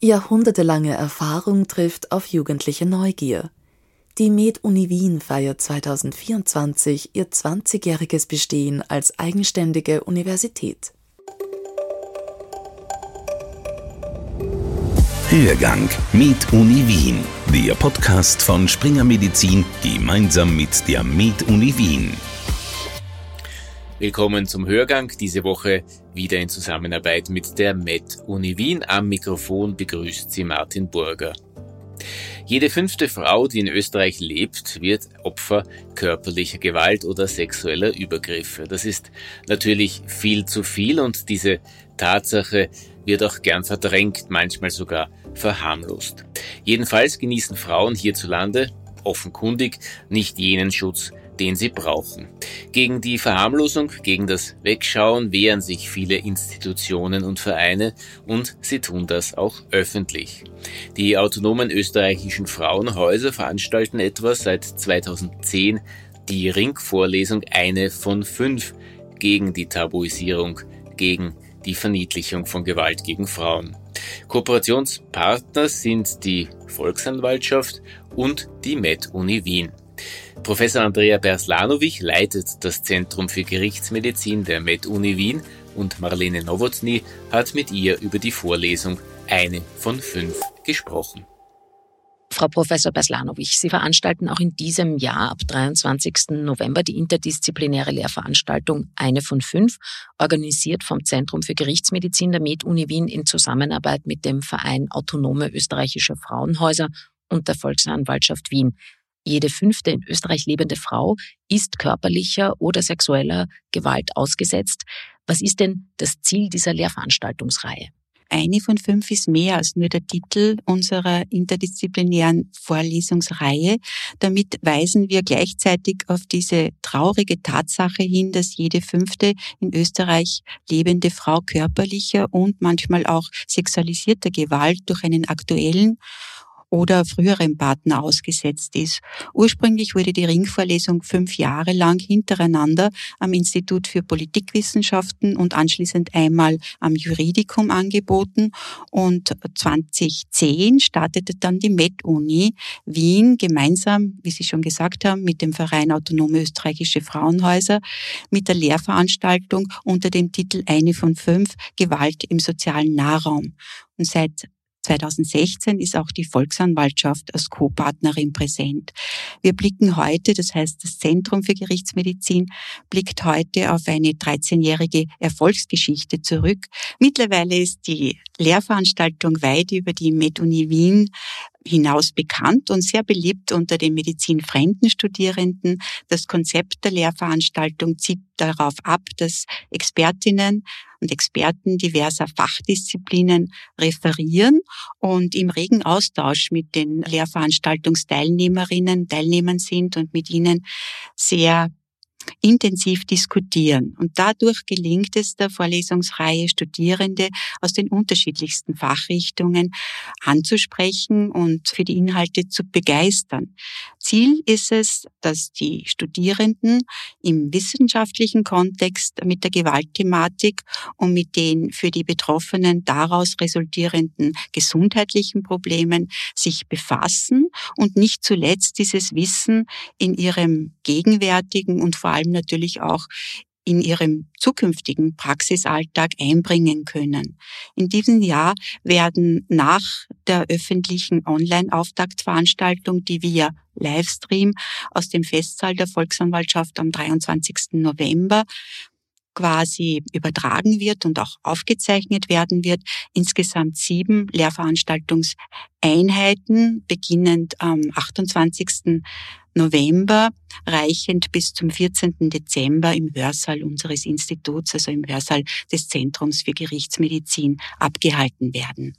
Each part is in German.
Jahrhundertelange Erfahrung trifft auf jugendliche Neugier. Die Med-Uni Wien feiert 2024 ihr 20-jähriges Bestehen als eigenständige Universität. Hörgang Med Uni Wien, der Podcast von Springer Medizin gemeinsam mit der Med Uni Wien. Willkommen zum Hörgang, diese Woche wieder in Zusammenarbeit mit der Med Uni Wien. Am Mikrofon begrüßt sie Martin Burger. Jede fünfte Frau, die in Österreich lebt, wird Opfer körperlicher Gewalt oder sexueller Übergriffe. Das ist natürlich viel zu viel und diese Tatsache wird auch gern verdrängt, manchmal sogar verharmlost. Jedenfalls genießen Frauen hierzulande offenkundig nicht jenen Schutz, den sie brauchen. Gegen die Verharmlosung, gegen das Wegschauen wehren sich viele Institutionen und Vereine und sie tun das auch öffentlich. Die autonomen österreichischen Frauenhäuser veranstalten etwa seit 2010 die Ringvorlesung eine von fünf gegen die Tabuisierung, gegen die Verniedlichung von Gewalt gegen Frauen. Kooperationspartner sind die Volksanwaltschaft und die Med-Uni Wien. Professor Andrea Berslanovic leitet das Zentrum für Gerichtsmedizin der Med-Uni Wien und Marlene Nowotny hat mit ihr über die Vorlesung eine von fünf gesprochen. Frau Professor Berslanovic, Sie veranstalten auch in diesem Jahr ab 23. November die interdisziplinäre Lehrveranstaltung Eine von fünf, organisiert vom Zentrum für Gerichtsmedizin der Med-Uni Wien in Zusammenarbeit mit dem Verein Autonome Österreichische Frauenhäuser und der Volksanwaltschaft Wien. Jede fünfte in Österreich lebende Frau ist körperlicher oder sexueller Gewalt ausgesetzt. Was ist denn das Ziel dieser Lehrveranstaltungsreihe? Eine von fünf ist mehr als nur der Titel unserer interdisziplinären Vorlesungsreihe. Damit weisen wir gleichzeitig auf diese traurige Tatsache hin, dass jede fünfte in Österreich lebende Frau körperlicher und manchmal auch sexualisierter Gewalt durch einen aktuellen oder früherem Partner ausgesetzt ist. Ursprünglich wurde die Ringvorlesung fünf Jahre lang hintereinander am Institut für Politikwissenschaften und anschließend einmal am Juridikum angeboten und 2010 startete dann die Med-Uni Wien gemeinsam, wie Sie schon gesagt haben, mit dem Verein Autonome Österreichische Frauenhäuser mit der Lehrveranstaltung unter dem Titel Eine von fünf Gewalt im sozialen Nahraum. Und seit 2016 ist auch die Volksanwaltschaft als Co-Partnerin präsent. Wir blicken heute, das heißt das Zentrum für Gerichtsmedizin, blickt heute auf eine 13-jährige Erfolgsgeschichte zurück. Mittlerweile ist die Lehrveranstaltung weit über die MedUni Wien hinaus bekannt und sehr beliebt unter den medizinfremden Studierenden. Das Konzept der Lehrveranstaltung zieht darauf ab, dass Expertinnen und Experten diverser Fachdisziplinen referieren und im regen Austausch mit den Lehrveranstaltungsteilnehmerinnen, Teilnehmern sind und mit ihnen sehr intensiv diskutieren. Und dadurch gelingt es der Vorlesungsreihe, Studierende aus den unterschiedlichsten Fachrichtungen anzusprechen und für die Inhalte zu begeistern. Ziel ist es, dass die Studierenden im wissenschaftlichen Kontext mit der Gewaltthematik und mit den für die Betroffenen daraus resultierenden gesundheitlichen Problemen sich befassen und nicht zuletzt dieses Wissen in ihrem gegenwärtigen und vor allem natürlich auch in ihrem zukünftigen Praxisalltag einbringen können. In diesem Jahr werden nach der öffentlichen Online-Auftaktveranstaltung, die via Livestream aus dem Festsaal der Volksanwaltschaft am 23. November quasi übertragen wird und auch aufgezeichnet werden wird. Insgesamt sieben Lehrveranstaltungseinheiten, beginnend am 28. November, reichend bis zum 14. Dezember im Hörsaal unseres Instituts, also im Hörsaal des Zentrums für Gerichtsmedizin, abgehalten werden.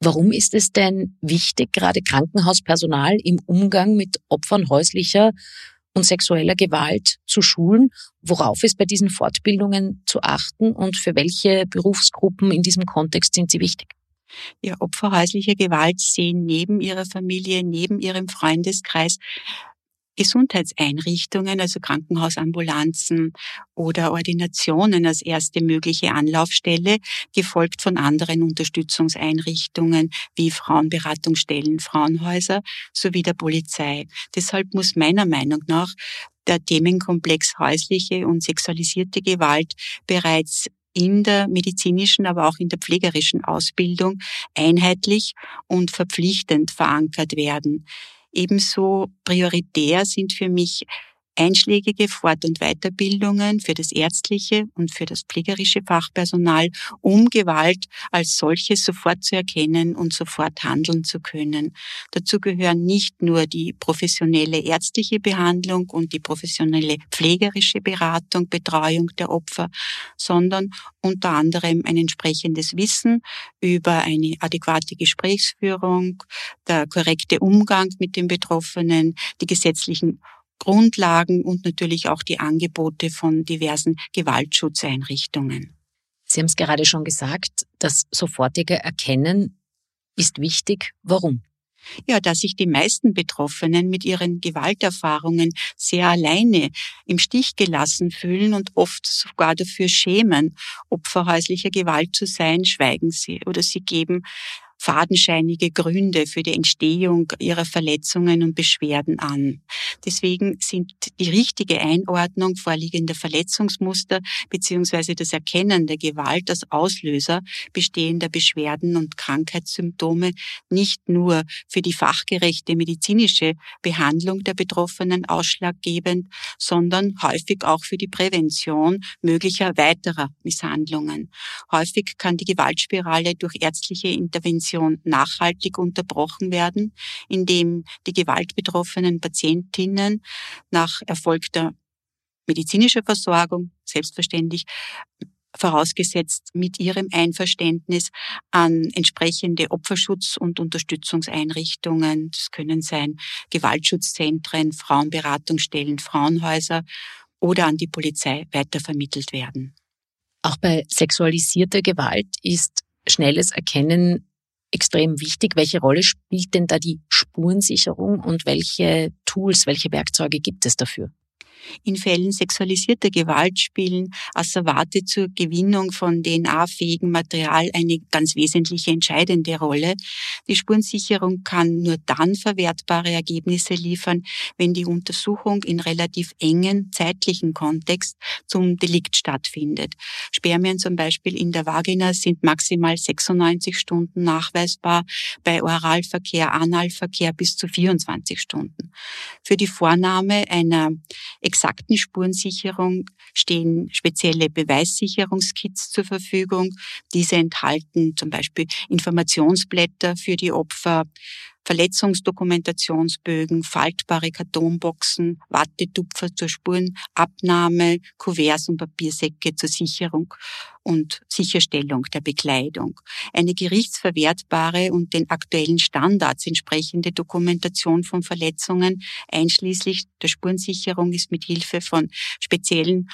Warum ist es denn wichtig, gerade Krankenhauspersonal im Umgang mit Opfern häuslicher und sexueller Gewalt zu schulen. Worauf ist bei diesen Fortbildungen zu achten und für welche Berufsgruppen in diesem Kontext sind sie wichtig? Ja, Opfer häuslicher Gewalt sehen neben ihrer Familie, neben ihrem Freundeskreis Gesundheitseinrichtungen, also Krankenhausambulanzen oder Ordinationen als erste mögliche Anlaufstelle, gefolgt von anderen Unterstützungseinrichtungen wie Frauenberatungsstellen, Frauenhäuser sowie der Polizei. Deshalb muss meiner Meinung nach der Themenkomplex häusliche und sexualisierte Gewalt bereits in der medizinischen, aber auch in der pflegerischen Ausbildung einheitlich und verpflichtend verankert werden. Ebenso prioritär sind für mich einschlägige Fort- und Weiterbildungen für das ärztliche und für das pflegerische Fachpersonal, um Gewalt als solches sofort zu erkennen und sofort handeln zu können. Dazu gehören nicht nur die professionelle ärztliche Behandlung und die professionelle pflegerische Beratung, Betreuung der Opfer, sondern unter anderem ein entsprechendes Wissen über eine adäquate Gesprächsführung, der korrekte Umgang mit den Betroffenen, die gesetzlichen Grundlagen und natürlich auch die Angebote von diversen Gewaltschutzeinrichtungen. Sie haben es gerade schon gesagt, das sofortige Erkennen ist wichtig. Warum? Ja, da sich die meisten Betroffenen mit ihren Gewalterfahrungen sehr alleine im Stich gelassen fühlen und oft sogar dafür schämen, Opfer häuslicher Gewalt zu sein, schweigen sie oder sie geben fadenscheinige Gründe für die Entstehung ihrer Verletzungen und Beschwerden an. Deswegen sind die richtige Einordnung vorliegender Verletzungsmuster bzw. das Erkennen der Gewalt als Auslöser bestehender Beschwerden und Krankheitssymptome nicht nur für die fachgerechte medizinische Behandlung der Betroffenen ausschlaggebend, sondern häufig auch für die Prävention möglicher weiterer Misshandlungen. Häufig kann die Gewaltspirale durch ärztliche Intervention Prävention nachhaltig unterbrochen werden, indem die gewaltbetroffenen Patientinnen nach erfolgter medizinischer Versorgung, selbstverständlich, vorausgesetzt mit ihrem Einverständnis an entsprechende Opferschutz- und Unterstützungseinrichtungen. Das können sein Gewaltschutzzentren, Frauenberatungsstellen, Frauenhäuser oder an die Polizei weitervermittelt werden. Auch bei sexualisierter Gewalt ist schnelles Erkennen extrem wichtig. Welche Rolle spielt denn da die Spurensicherung und welche Tools, welche Werkzeuge gibt es dafür? In Fällen sexualisierter Gewalt spielen Asservate zur Gewinnung von DNA-fähigem Material eine ganz wesentliche entscheidende Rolle. Die Spurensicherung kann nur dann verwertbare Ergebnisse liefern, wenn die Untersuchung in relativ engen zeitlichen Kontext zum Delikt stattfindet. Spermien zum Beispiel in der Vagina sind maximal 96 Stunden nachweisbar, bei Oralverkehr, Analverkehr bis zu 24 Stunden. Für die Vornahme einer exakten Spurensicherung stehen spezielle Beweissicherungskits zur Verfügung. Diese enthalten zum Beispiel Informationsblätter für die Opfer, Verletzungsdokumentationsbögen, faltbare Kartonboxen, Wattetupfer zur Spurenabnahme, Kuverts und Papiersäcke zur Sicherung und Sicherstellung der Bekleidung. Eine gerichtsverwertbare und den aktuellen Standards entsprechende Dokumentation von Verletzungen einschließlich der Spurensicherung ist mit Hilfe von speziellen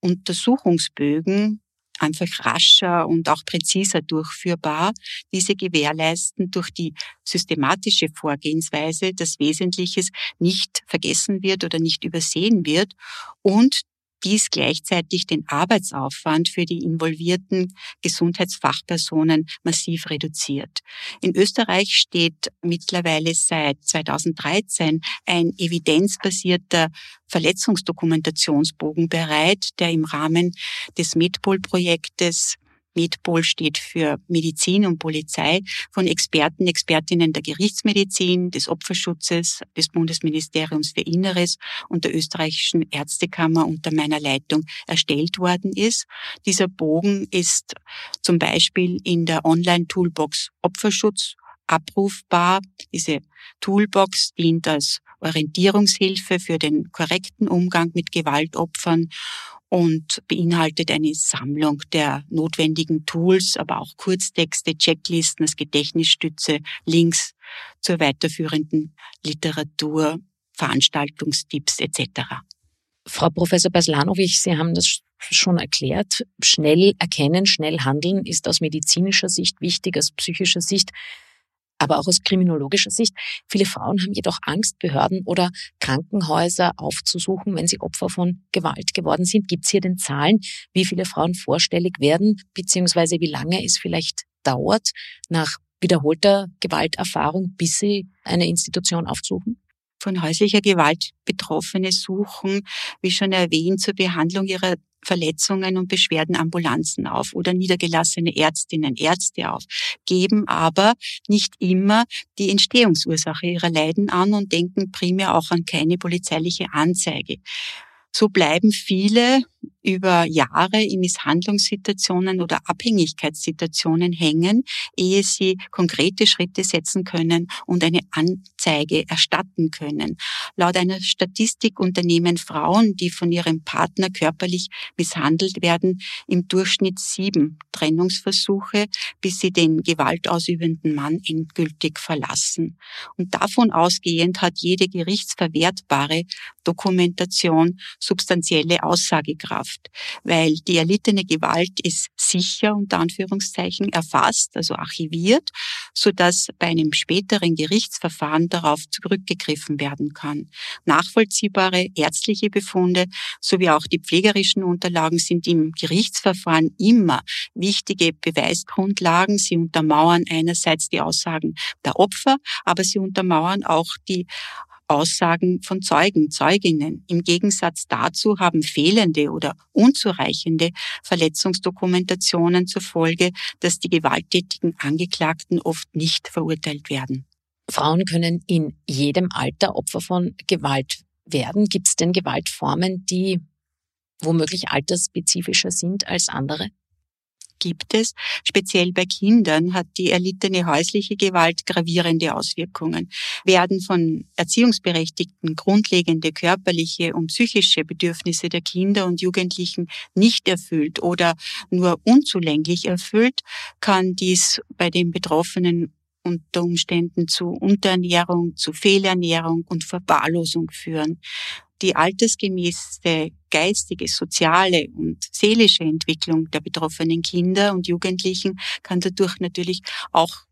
Untersuchungsbögen einfach rascher und auch präziser durchführbar. Diese gewährleisten durch die systematische Vorgehensweise, dass Wesentliches nicht vergessen wird oder nicht übersehen wird und dies gleichzeitig den Arbeitsaufwand für die involvierten Gesundheitsfachpersonen massiv reduziert. In Österreich steht mittlerweile seit 2013 ein evidenzbasierter Verletzungsdokumentationsbogen bereit, der im Rahmen des Medpol-Projektes Medpol steht für Medizin und Polizei von Experten, Expertinnen der Gerichtsmedizin, des Opferschutzes, des Bundesministeriums für Inneres und der österreichischen Ärztekammer unter meiner Leitung erstellt worden ist. Dieser Bogen ist zum Beispiel in der Online-Toolbox Opferschutz abrufbar. Diese Toolbox dient als Orientierungshilfe für den korrekten Umgang mit Gewaltopfern und beinhaltet eine Sammlung der notwendigen Tools, aber auch Kurztexte, Checklisten als Gedächtnisstütze, Links zur weiterführenden Literatur, Veranstaltungstipps etc. Frau Professor Baslanovic, Sie haben das schon erklärt. Schnell erkennen, schnell handeln ist aus medizinischer Sicht wichtig, aus psychischer Sicht. Aber auch aus kriminologischer Sicht, viele Frauen haben jedoch Angst, Behörden oder Krankenhäuser aufzusuchen, wenn sie Opfer von Gewalt geworden sind. Gibt es hier den Zahlen, wie viele Frauen vorstellig werden, beziehungsweise wie lange es vielleicht dauert, nach wiederholter Gewalterfahrung, bis sie eine Institution aufsuchen? Von häuslicher Gewalt Betroffene suchen, wie schon erwähnt, zur Behandlung ihrer Verletzungen und Beschwerden Ambulanzen auf oder niedergelassene Ärztinnen, Ärzte auf, geben aber nicht immer die Entstehungsursache ihrer Leiden an und denken primär auch an keine polizeiliche Anzeige. So bleiben viele über Jahre in Misshandlungssituationen oder Abhängigkeitssituationen hängen, ehe sie konkrete Schritte setzen können und eine Anzeige erstatten können. Laut einer Statistik unternehmen Frauen, die von ihrem Partner körperlich misshandelt werden, im Durchschnitt sieben Trennungsversuche, bis sie den gewaltausübenden Mann endgültig verlassen. Und davon ausgehend hat jede gerichtsverwertbare Dokumentation substanzielle Aussagekraft. Gesellschaft, weil die erlittene Gewalt ist sicher unter Anführungszeichen erfasst, also archiviert, so dass bei einem späteren Gerichtsverfahren darauf zurückgegriffen werden kann. Nachvollziehbare ärztliche Befunde sowie auch die pflegerischen Unterlagen sind im Gerichtsverfahren immer wichtige Beweisgrundlagen. Sie untermauern einerseits die Aussagen der Opfer, aber sie untermauern auch die Aussagen von Zeugen, Zeuginnen. Im Gegensatz dazu haben fehlende oder unzureichende Verletzungsdokumentationen zur Folge, dass die gewalttätigen Angeklagten oft nicht verurteilt werden. Frauen können in jedem Alter Opfer von Gewalt werden. Gibt es denn Gewaltformen, die womöglich altersspezifischer sind als andere? Gibt es. Speziell bei Kindern hat die erlittene häusliche Gewalt gravierende Auswirkungen. Werden von Erziehungsberechtigten grundlegende körperliche und psychische Bedürfnisse der Kinder und Jugendlichen nicht erfüllt oder nur unzulänglich erfüllt, kann dies bei den Betroffenen unter Umständen zu Unterernährung, zu Fehlernährung und Verwahrlosung führen die altersgemäße geistige, soziale und seelische Entwicklung der betroffenen Kinder und Jugendlichen kann dadurch natürlich auch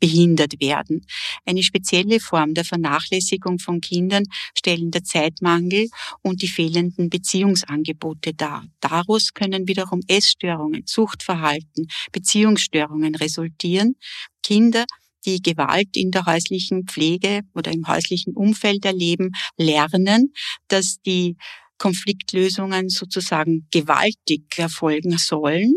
behindert werden. Eine spezielle Form der Vernachlässigung von Kindern stellen der Zeitmangel und die fehlenden Beziehungsangebote dar. Daraus können wiederum Essstörungen, Suchtverhalten, Beziehungsstörungen resultieren. Kinder die Gewalt in der häuslichen Pflege oder im häuslichen Umfeld erleben, lernen, dass die Konfliktlösungen sozusagen gewaltig erfolgen sollen.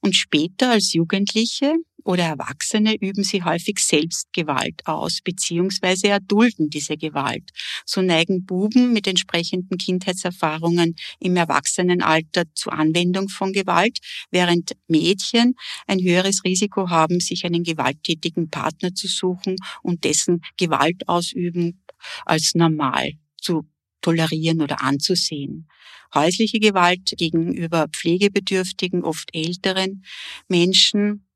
Und später als Jugendliche oder Erwachsene üben sie häufig Selbstgewalt aus, beziehungsweise erdulden diese Gewalt. So neigen Buben mit entsprechenden Kindheitserfahrungen im Erwachsenenalter zur Anwendung von Gewalt, während Mädchen ein höheres Risiko haben, sich einen gewalttätigen Partner zu suchen und dessen Gewalt ausüben als normal zu tolerieren oder anzusehen. Häusliche Gewalt gegenüber pflegebedürftigen, oft älteren Menschen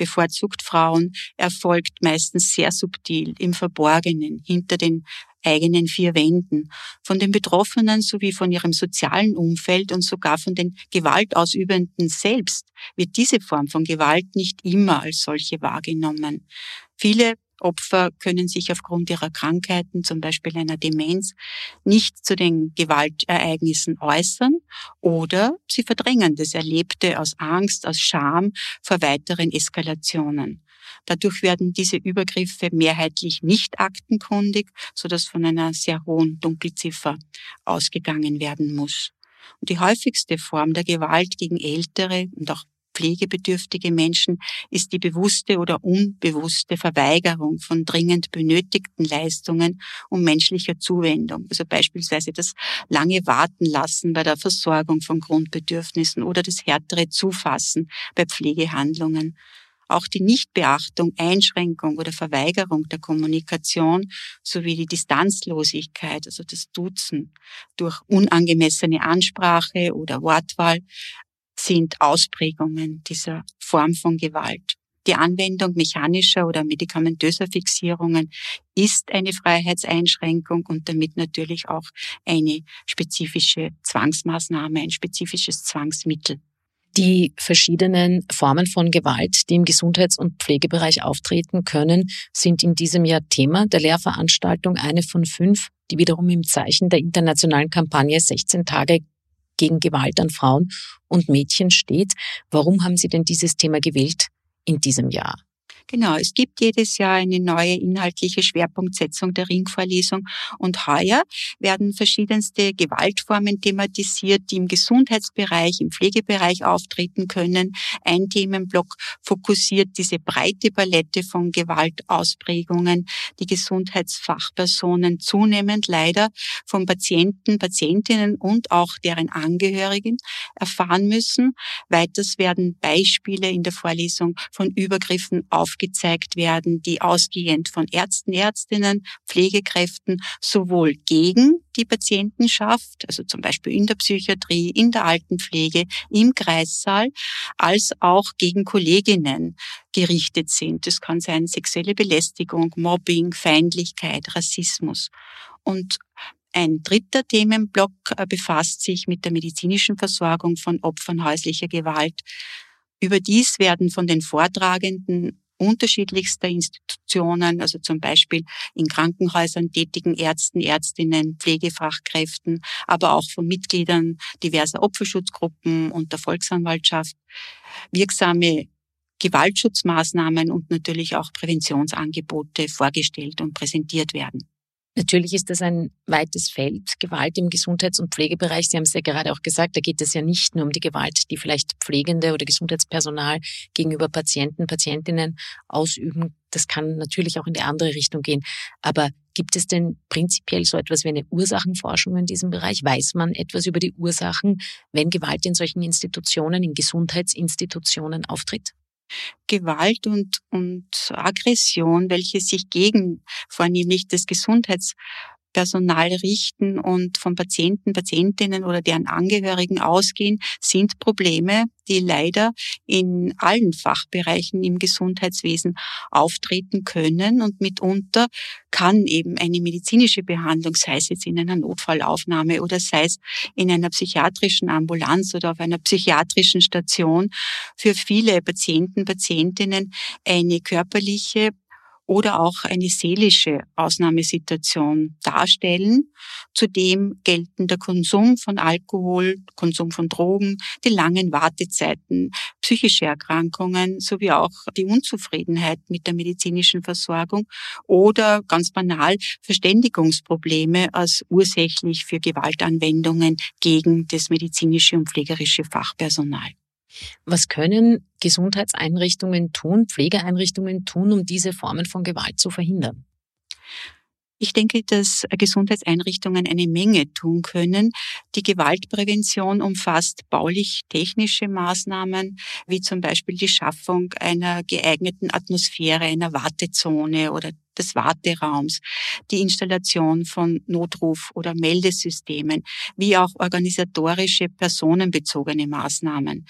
bevorzugt Frauen, erfolgt meistens sehr subtil, im Verborgenen, hinter den eigenen vier Wänden. Von den Betroffenen sowie von ihrem sozialen Umfeld und sogar von den Gewaltausübenden selbst wird diese Form von Gewalt nicht immer als solche wahrgenommen. Viele Opfer können sich aufgrund ihrer Krankheiten, zum Beispiel einer Demenz, nicht zu den Gewaltereignissen äußern oder sie verdrängen das Erlebte aus Angst, aus Scham vor weiteren Eskalationen. Dadurch werden diese Übergriffe mehrheitlich nicht aktenkundig, sodass von einer sehr hohen Dunkelziffer ausgegangen werden muss. Und die häufigste Form der Gewalt gegen ältere und auch pflegebedürftige Menschen ist die bewusste oder unbewusste Verweigerung von dringend benötigten Leistungen und menschlicher Zuwendung. Also beispielsweise das lange Warten lassen bei der Versorgung von Grundbedürfnissen oder das härtere Zufassen bei Pflegehandlungen. Auch die Nichtbeachtung, Einschränkung oder Verweigerung der Kommunikation sowie die Distanzlosigkeit, also das Duzen durch unangemessene Ansprache oder Wortwahl, sind Ausprägungen dieser Form von Gewalt. Die Anwendung mechanischer oder medikamentöser Fixierungen ist eine Freiheitseinschränkung und damit natürlich auch eine spezifische Zwangsmaßnahme, ein spezifisches Zwangsmittel. Die verschiedenen Formen von Gewalt, die im Gesundheits- und Pflegebereich auftreten können, sind in diesem Jahr Thema der Lehrveranstaltung eine von fünf, die wiederum im Zeichen der internationalen Kampagne 16 Tage gegen Gewalt an Frauen und Mädchen steht. Warum haben Sie denn dieses Thema gewählt in diesem Jahr? Genau, es gibt jedes Jahr eine neue inhaltliche Schwerpunktsetzung der Ringvorlesung und heuer werden verschiedenste Gewaltformen thematisiert, die im Gesundheitsbereich, im Pflegebereich auftreten können. Ein Themenblock fokussiert diese breite Palette von Gewaltausprägungen, die Gesundheitsfachpersonen zunehmend leider von Patienten, Patientinnen und auch deren Angehörigen erfahren müssen. Weiters werden Beispiele in der Vorlesung von Übergriffen auf aufgezeigt werden, die ausgehend von Ärzten, Ärztinnen, Pflegekräften sowohl gegen die Patientenschaft, also zum Beispiel in der Psychiatrie, in der Altenpflege, im Kreissaal, als auch gegen Kolleginnen gerichtet sind. Das kann sein sexuelle Belästigung, Mobbing, Feindlichkeit, Rassismus. Und ein dritter Themenblock äh, befasst sich mit der medizinischen Versorgung von Opfern häuslicher Gewalt. Überdies werden von den Vortragenden unterschiedlichster Institutionen, also zum Beispiel in Krankenhäusern tätigen Ärzten, Ärztinnen, Pflegefachkräften, aber auch von Mitgliedern diverser Opferschutzgruppen und der Volksanwaltschaft wirksame Gewaltschutzmaßnahmen und natürlich auch Präventionsangebote vorgestellt und präsentiert werden. Natürlich ist das ein weites Feld, Gewalt im Gesundheits- und Pflegebereich. Sie haben es ja gerade auch gesagt, da geht es ja nicht nur um die Gewalt, die vielleicht Pflegende oder Gesundheitspersonal gegenüber Patienten, Patientinnen ausüben. Das kann natürlich auch in die andere Richtung gehen. Aber gibt es denn prinzipiell so etwas wie eine Ursachenforschung in diesem Bereich? Weiß man etwas über die Ursachen, wenn Gewalt in solchen Institutionen, in Gesundheitsinstitutionen auftritt? Gewalt und, und Aggression, welche sich gegen vornehmlich das Gesundheits Personal richten und von Patienten, Patientinnen oder deren Angehörigen ausgehen, sind Probleme, die leider in allen Fachbereichen im Gesundheitswesen auftreten können. Und mitunter kann eben eine medizinische Behandlung, sei es jetzt in einer Notfallaufnahme oder sei es in einer psychiatrischen Ambulanz oder auf einer psychiatrischen Station, für viele Patienten, Patientinnen eine körperliche oder auch eine seelische Ausnahmesituation darstellen. Zudem gelten der Konsum von Alkohol, Konsum von Drogen, die langen Wartezeiten, psychische Erkrankungen sowie auch die Unzufriedenheit mit der medizinischen Versorgung oder ganz banal Verständigungsprobleme als ursächlich für Gewaltanwendungen gegen das medizinische und pflegerische Fachpersonal. Was können Gesundheitseinrichtungen tun, Pflegeeinrichtungen tun, um diese Formen von Gewalt zu verhindern? Ich denke, dass Gesundheitseinrichtungen eine Menge tun können. Die Gewaltprävention umfasst baulich-technische Maßnahmen, wie zum Beispiel die Schaffung einer geeigneten Atmosphäre, einer Wartezone oder des Warteraums, die Installation von Notruf- oder Meldesystemen, wie auch organisatorische personenbezogene Maßnahmen,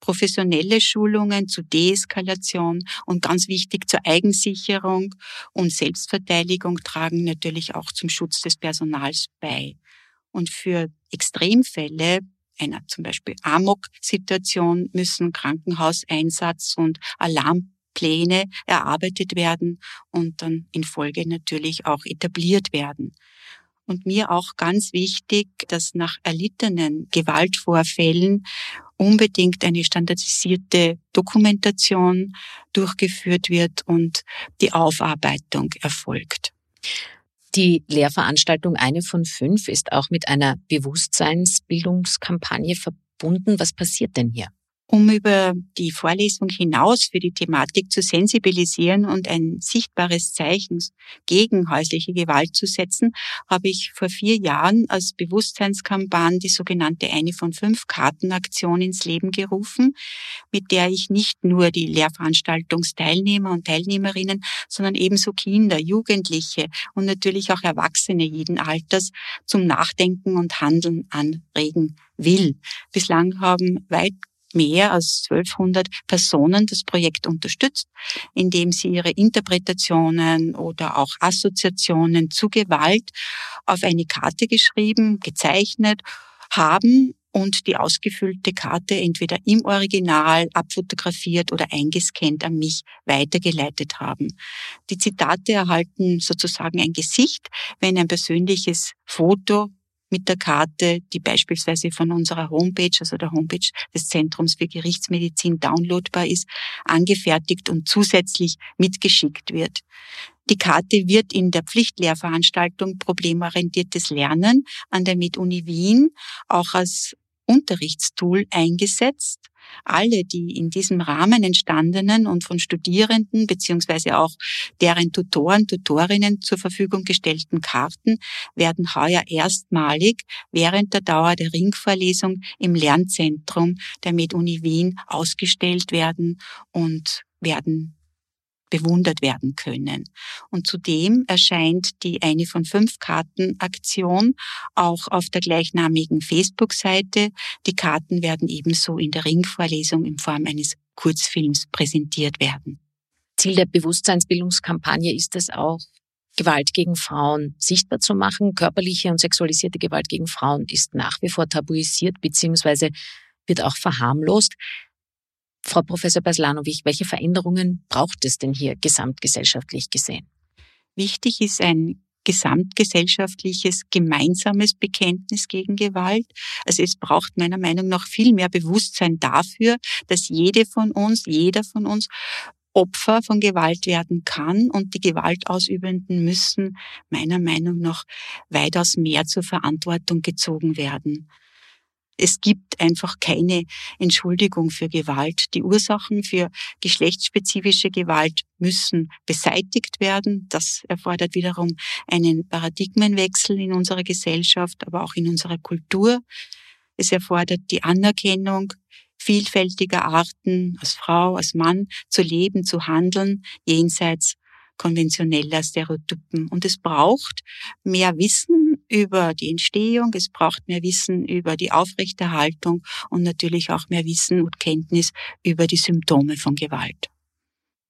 professionelle Schulungen zur Deeskalation und ganz wichtig zur Eigensicherung und Selbstverteidigung tragen natürlich auch zum Schutz des Personals bei. Und für Extremfälle einer zum Beispiel Amok-Situation müssen Krankenhauseinsatz und Alarm Pläne erarbeitet werden und dann in Folge natürlich auch etabliert werden. Und mir auch ganz wichtig, dass nach erlittenen Gewaltvorfällen unbedingt eine standardisierte Dokumentation durchgeführt wird und die Aufarbeitung erfolgt. Die Lehrveranstaltung eine von fünf ist auch mit einer Bewusstseinsbildungskampagne verbunden. Was passiert denn hier? Um über die Vorlesung hinaus für die Thematik zu sensibilisieren und ein sichtbares Zeichen gegen häusliche Gewalt zu setzen, habe ich vor vier Jahren als Bewusstseinskampagne die sogenannte Eine von fünf Kartenaktion ins Leben gerufen, mit der ich nicht nur die Lehrveranstaltungsteilnehmer und Teilnehmerinnen, sondern ebenso Kinder, Jugendliche und natürlich auch Erwachsene jeden Alters zum Nachdenken und Handeln anregen will. Bislang haben weit mehr als 1200 Personen das Projekt unterstützt, indem sie ihre Interpretationen oder auch Assoziationen zu Gewalt auf eine Karte geschrieben, gezeichnet haben und die ausgefüllte Karte entweder im Original abfotografiert oder eingescannt an mich weitergeleitet haben. Die Zitate erhalten sozusagen ein Gesicht, wenn ein persönliches Foto mit der Karte, die beispielsweise von unserer Homepage, also der Homepage des Zentrums für Gerichtsmedizin downloadbar ist, angefertigt und zusätzlich mitgeschickt wird. Die Karte wird in der Pflichtlehrveranstaltung Problemorientiertes Lernen an der MedUni Wien auch als Unterrichtstool eingesetzt. Alle die in diesem Rahmen entstandenen und von Studierenden beziehungsweise auch deren Tutoren, Tutorinnen zur Verfügung gestellten Karten werden heuer erstmalig während der Dauer der Ringvorlesung im Lernzentrum der MedUni Wien ausgestellt werden und werden bewundert werden können. Und zudem erscheint die eine von fünf Karten Aktion auch auf der gleichnamigen Facebook-Seite. Die Karten werden ebenso in der Ringvorlesung in Form eines Kurzfilms präsentiert werden. Ziel der Bewusstseinsbildungskampagne ist es auch, Gewalt gegen Frauen sichtbar zu machen. Körperliche und sexualisierte Gewalt gegen Frauen ist nach wie vor tabuisiert bzw. wird auch verharmlost. Frau Professor Baslanowich, welche Veränderungen braucht es denn hier gesamtgesellschaftlich gesehen? Wichtig ist ein gesamtgesellschaftliches gemeinsames Bekenntnis gegen Gewalt. Also es braucht meiner Meinung nach viel mehr Bewusstsein dafür, dass jede von uns, jeder von uns Opfer von Gewalt werden kann und die Gewaltausübenden müssen meiner Meinung nach weitaus mehr zur Verantwortung gezogen werden. Es gibt einfach keine Entschuldigung für Gewalt. Die Ursachen für geschlechtsspezifische Gewalt müssen beseitigt werden. Das erfordert wiederum einen Paradigmenwechsel in unserer Gesellschaft, aber auch in unserer Kultur. Es erfordert die Anerkennung vielfältiger Arten, als Frau, als Mann zu leben, zu handeln, jenseits konventioneller Stereotypen. Und es braucht mehr Wissen über die Entstehung, es braucht mehr Wissen über die Aufrechterhaltung und natürlich auch mehr Wissen und Kenntnis über die Symptome von Gewalt.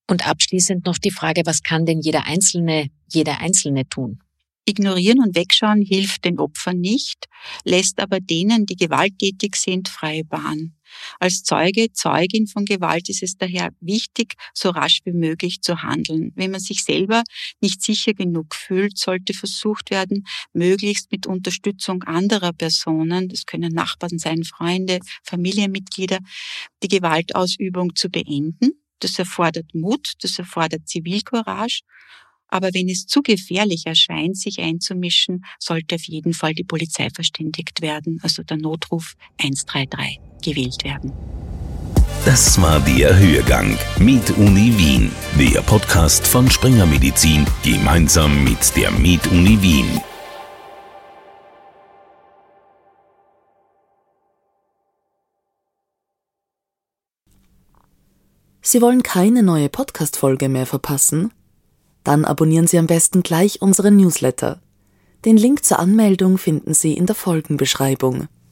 Und abschließend noch die Frage, was kann denn jeder Einzelne, jeder Einzelne tun? Ignorieren und Wegschauen hilft den Opfern nicht, lässt aber denen, die gewalttätig sind, freie Bahn. Als Zeuge, Zeugin von Gewalt ist es daher wichtig, so rasch wie möglich zu handeln. Wenn man sich selber nicht sicher genug fühlt, sollte versucht werden, möglichst mit Unterstützung anderer Personen, das können Nachbarn sein, Freunde, Familienmitglieder, die Gewaltausübung zu beenden. Das erfordert Mut, das erfordert Zivilcourage aber wenn es zu gefährlich erscheint, sich einzumischen, sollte auf jeden Fall die Polizei verständigt werden, also der Notruf 133 gewählt werden. Das war der Hörgang mit Uni Wien, der Podcast von Springer Medizin gemeinsam mit der Med Uni Wien. Sie wollen keine neue Podcast-Folge mehr verpassen? Dann abonnieren Sie am besten gleich unseren Newsletter. Den Link zur Anmeldung finden Sie in der Folgenbeschreibung.